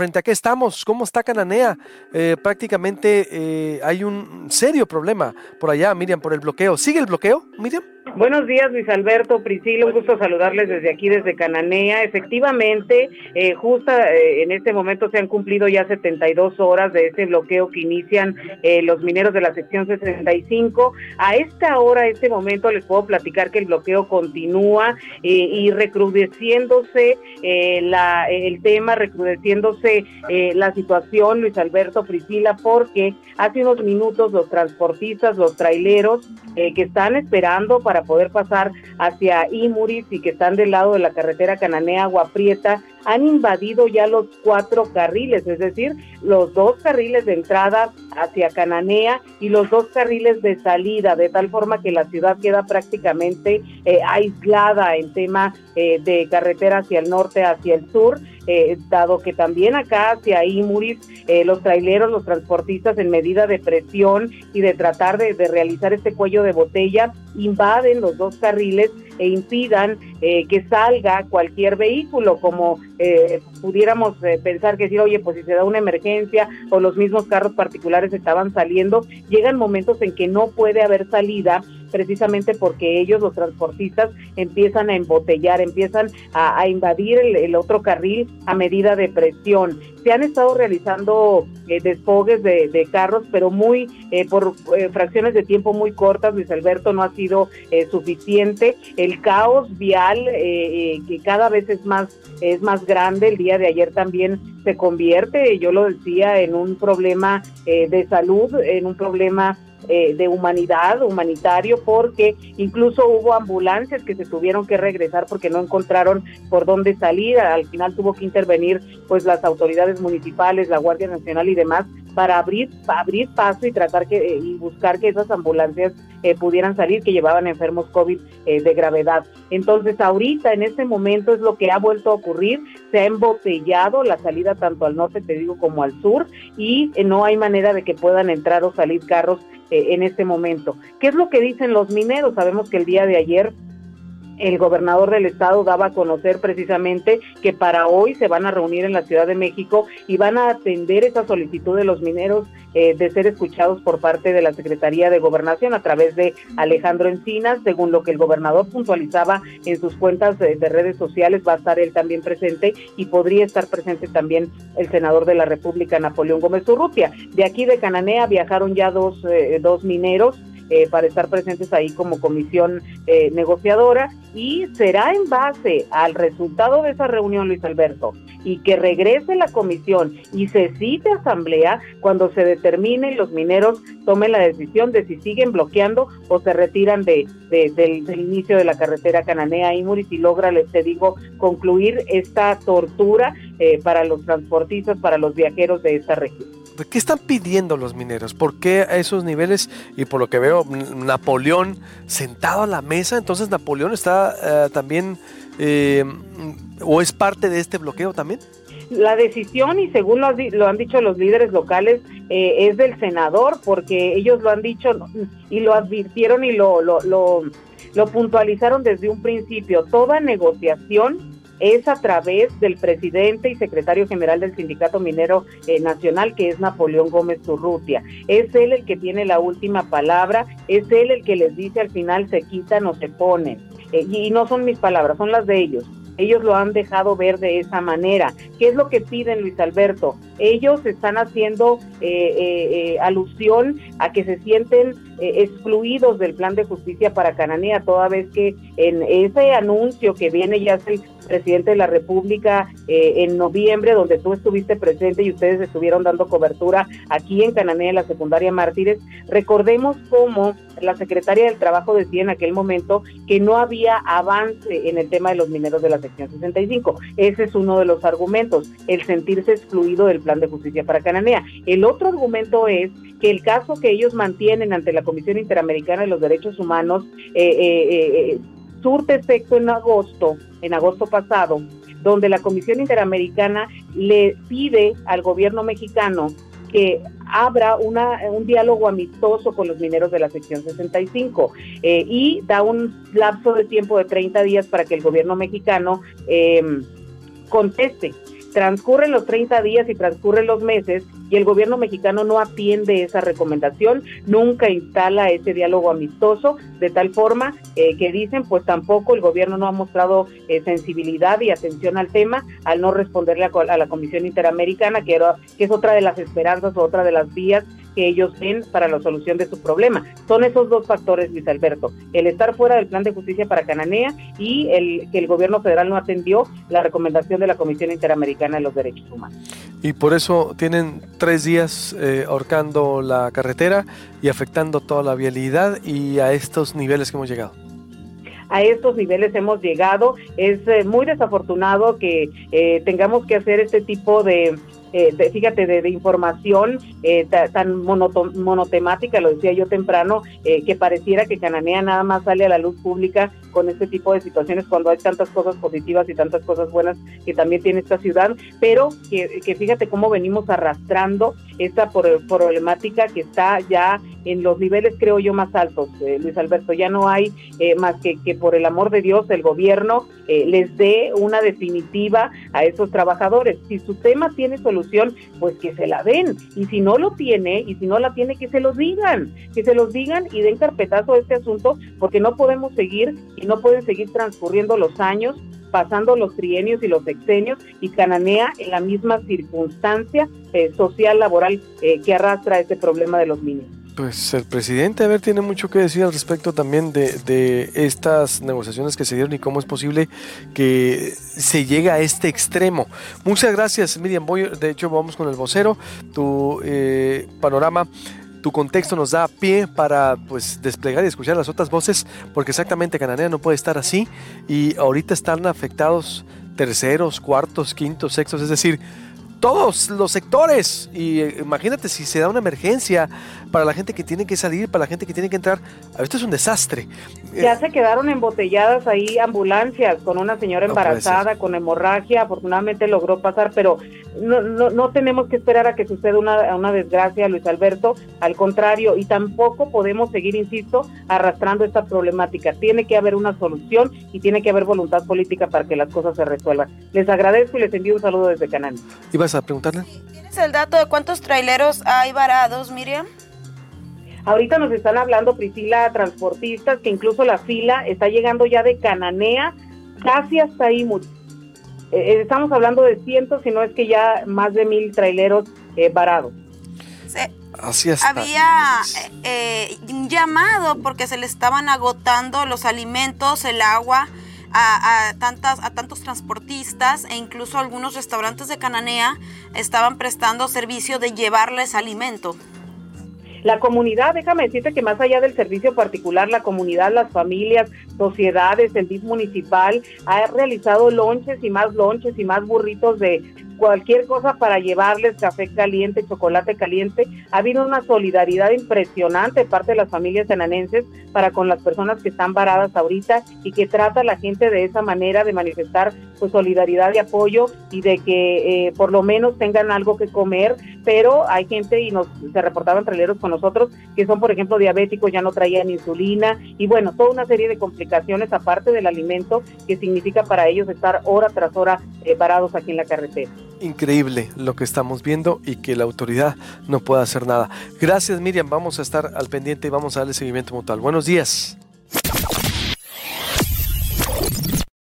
¿frente a qué estamos? ¿Cómo está Cananea? Eh, prácticamente eh, hay un serio problema por allá, Miriam, por el bloqueo. ¿Sigue el bloqueo, Miriam? Buenos días, Luis Alberto, Priscila, un gusto saludarles desde aquí, desde Cananea. Efectivamente, eh, justo eh, en este momento se han cumplido ya 72 horas de ese bloqueo que inician eh, los mineros de la sección 65. A esta hora, a este momento, les puedo platicar que el bloqueo continúa y recrudeciéndose la, el tema, recrudeciéndose la situación, Luis Alberto, Priscila, porque hace unos minutos los transportistas, los traileros que están esperando para poder pasar hacia Imuris y que están del lado de la carretera Cananea Agua Prieta, han invadido ya los cuatro carriles, es decir, los dos carriles de entrada hacia Cananea y los dos carriles de salida, de tal forma que la ciudad queda prácticamente eh, aislada en tema eh, de carretera hacia el norte, hacia el sur. Eh, dado que también acá hacia Imuris los traileros, los transportistas en medida de presión y de tratar de, de realizar este cuello de botella, invaden los dos carriles e impidan eh, que salga cualquier vehículo, como eh, pudiéramos eh, pensar que decir, oye, pues si se da una emergencia o los mismos carros particulares estaban saliendo, llegan momentos en que no puede haber salida precisamente porque ellos, los transportistas, empiezan a embotellar, empiezan a, invadir el, otro carril a medida de presión. Se han estado realizando eh, desfogues de, carros, pero muy eh, por eh, fracciones de tiempo muy cortas, Luis Alberto, no ha sido suficiente. El caos vial, que cada vez es más, es más grande, el día de ayer también se convierte, yo lo decía, en un problema de salud, en un problema eh, de humanidad, humanitario, porque incluso hubo ambulancias que se tuvieron que regresar porque no encontraron por dónde salir. Al final tuvo que intervenir pues las autoridades municipales, la Guardia Nacional y demás para abrir, abrir paso y tratar que eh, y buscar que esas ambulancias eh, pudieran salir que llevaban enfermos COVID de gravedad. Entonces ahorita en este momento es lo que ha vuelto a ocurrir, se ha embotellado la salida tanto al norte, te digo, como al sur y no hay manera de que puedan entrar o salir carros eh, en este momento. ¿Qué es lo que dicen los mineros? Sabemos que el día de ayer el gobernador del estado daba a conocer precisamente que para hoy se van a reunir en la Ciudad de México y van a atender esa solicitud de los mineros eh, de ser escuchados por parte de la Secretaría de Gobernación a través de Alejandro Encinas, según lo que el gobernador puntualizaba en sus cuentas de, redes sociales, va a estar él también presente y podría estar presente también el senador de la República, Napoleón Gómez Urrutia. De aquí de Cananea viajaron ya dos, eh, dos mineros eh, para estar presentes ahí como comisión eh, negociadora y será en base al resultado de esa reunión, Luis Alberto, y que regrese la comisión y se cite asamblea cuando se determine y los mineros tomen la decisión de si siguen bloqueando o se retiran de, del, inicio de la carretera Cananea y logra, les te digo, concluir esta tortura eh, para los transportistas, para los viajeros de esta región. ¿Qué están pidiendo los mineros? ¿Por qué a esos niveles? Y por lo que veo, Napoleón sentado a la mesa, entonces Napoleón está eh, también, eh, o es parte de este bloqueo también. La decisión, y según lo, han dicho los líderes locales, eh, es del senador, porque ellos lo han dicho y lo advirtieron y lo, lo, lo puntualizaron desde un principio. Toda negociación es a través del presidente y secretario general del Sindicato Minero eh, Nacional, que es Napoleón Gómez Urrutia. Es él el que tiene la última palabra, es él el que les dice al final se quitan o se ponen. Eh, y no son mis palabras, son las de ellos. Ellos lo han dejado ver de esa manera. ¿Qué es lo que piden, Luis Alberto? Ellos están haciendo eh, alusión a que se sienten excluidos del plan de justicia para Cananea, toda vez que en ese anuncio que viene ya el presidente de la República eh, en noviembre, donde tú estuviste presente y ustedes estuvieron dando cobertura aquí en Cananea, en la secundaria Mártires. Recordemos cómo la secretaria del Trabajo decía en aquel momento que no había avance en el tema de los mineros de la sección 65. Ese es uno de los argumentos, el sentirse excluido del plan de justicia para Cananea. El otro argumento es que el caso que ellos mantienen ante la Comisión Interamericana de los Derechos Humanos eh, eh, surte efecto en agosto, en agosto pasado, donde la Comisión Interamericana le pide al gobierno mexicano que abra una, un diálogo amistoso con los mineros de la sección 65 eh, y da un lapso de tiempo de 30 días para que el gobierno mexicano eh, conteste Transcurren los 30 días y transcurren los meses y el gobierno mexicano no atiende esa recomendación, nunca instala ese diálogo amistoso, de tal forma eh, que dicen, pues tampoco el gobierno no ha mostrado eh, sensibilidad y atención al tema al no responderle a, la Comisión Interamericana, que, era, que es otra de las esperanzas, otra de las vías que ellos ven para la solución de su problema. Son esos dos factores, Luis Alberto, el estar fuera del plan de justicia para Cananea y el que el gobierno federal no atendió la recomendación de la Comisión Interamericana de los Derechos Humanos. Y por eso tienen tres días eh, ahorcando la carretera y afectando toda la vialidad y a estos niveles que hemos llegado a estos niveles hemos llegado. Es eh, muy desafortunado que eh, tengamos que hacer este tipo de, eh, fíjate, de, información eh, tan monotemática, lo decía yo temprano, eh, que pareciera que Cananea nada más sale a la luz pública con este tipo de situaciones cuando hay tantas cosas positivas y tantas cosas buenas que también tiene esta ciudad, pero que, fíjate cómo venimos arrastrando esta problemática que está ya en los niveles, creo yo, más altos, Luis Alberto. Ya no hay más que que por el amor de Dios el gobierno les dé una definitiva a esos trabajadores. Si su tema tiene solución, pues que se la den. Y si no lo tiene, y si no la tiene, que se los digan, que se los digan y den carpetazo a este asunto, porque no podemos seguir y no pueden seguir transcurriendo los años pasando los trienios y los sexenios y Cananea en la misma circunstancia eh, social, laboral eh, que arrastra este problema de los niños. Pues el presidente, a ver, tiene mucho que decir al respecto también de, estas negociaciones que se dieron y cómo es posible que se llegue a este extremo. Muchas gracias, Miriam Boy. De hecho, vamos con el vocero. Tu eh, panorama tu contexto nos da pie para pues desplegar y escuchar las otras voces, porque exactamente Cananea no puede estar así y ahorita están afectados terceros, cuartos, quintos, sextos, es decir, todos los sectores. Y eh, imagínate si se da una emergencia para la gente que tiene que salir, para la gente que tiene que entrar. Esto es un desastre. Ya se quedaron embotelladas ahí ambulancias con una señora embarazada, con hemorragia. Afortunadamente logró pasar, pero no, no, no tenemos que esperar a que suceda una, una desgracia, Luis Alberto. Al contrario, y tampoco podemos seguir, insisto, arrastrando esta problemática. Tiene que haber una solución y tiene que haber voluntad política para que las cosas se resuelvan. Les agradezco y les envío un saludo desde Canal a preguntarle? ¿Tienes el dato de cuántos traileros hay varados, Miriam? Ahorita nos están hablando, Priscila, transportistas, que incluso la fila está llegando ya de Cananea casi hasta ahí. Eh, eh, estamos hablando de cientos, si no es que ya más de mil traileros eh, varados. Así Había un llamado porque se le estaban agotando los alimentos, el agua a, tantas, a tantos transportistas e incluso algunos restaurantes de Cananea estaban prestando servicio de llevarles alimento. La comunidad, déjame decirte que más allá del servicio particular, la comunidad, las familias, sociedades, el DIF municipal ha realizado lonches y más lonches y más burritos de cualquier cosa para llevarles café caliente, chocolate caliente. Ha habido una solidaridad impresionante de parte de las familias enanenses para con las personas que están varadas ahorita y que trata la gente de esa manera de manifestar pues solidaridad y apoyo y de que eh, por lo menos tengan algo que comer, pero hay gente y nos se reportaban traileros con nosotros que son por ejemplo diabéticos, ya no traían insulina y bueno, toda una serie de complicaciones aparte del alimento que significa para ellos estar hora tras hora eh, parados aquí en la carretera increíble lo que estamos viendo y que la autoridad no pueda hacer nada. Gracias Miriam, vamos a estar al pendiente y vamos a darle seguimiento mutual. Buenos días.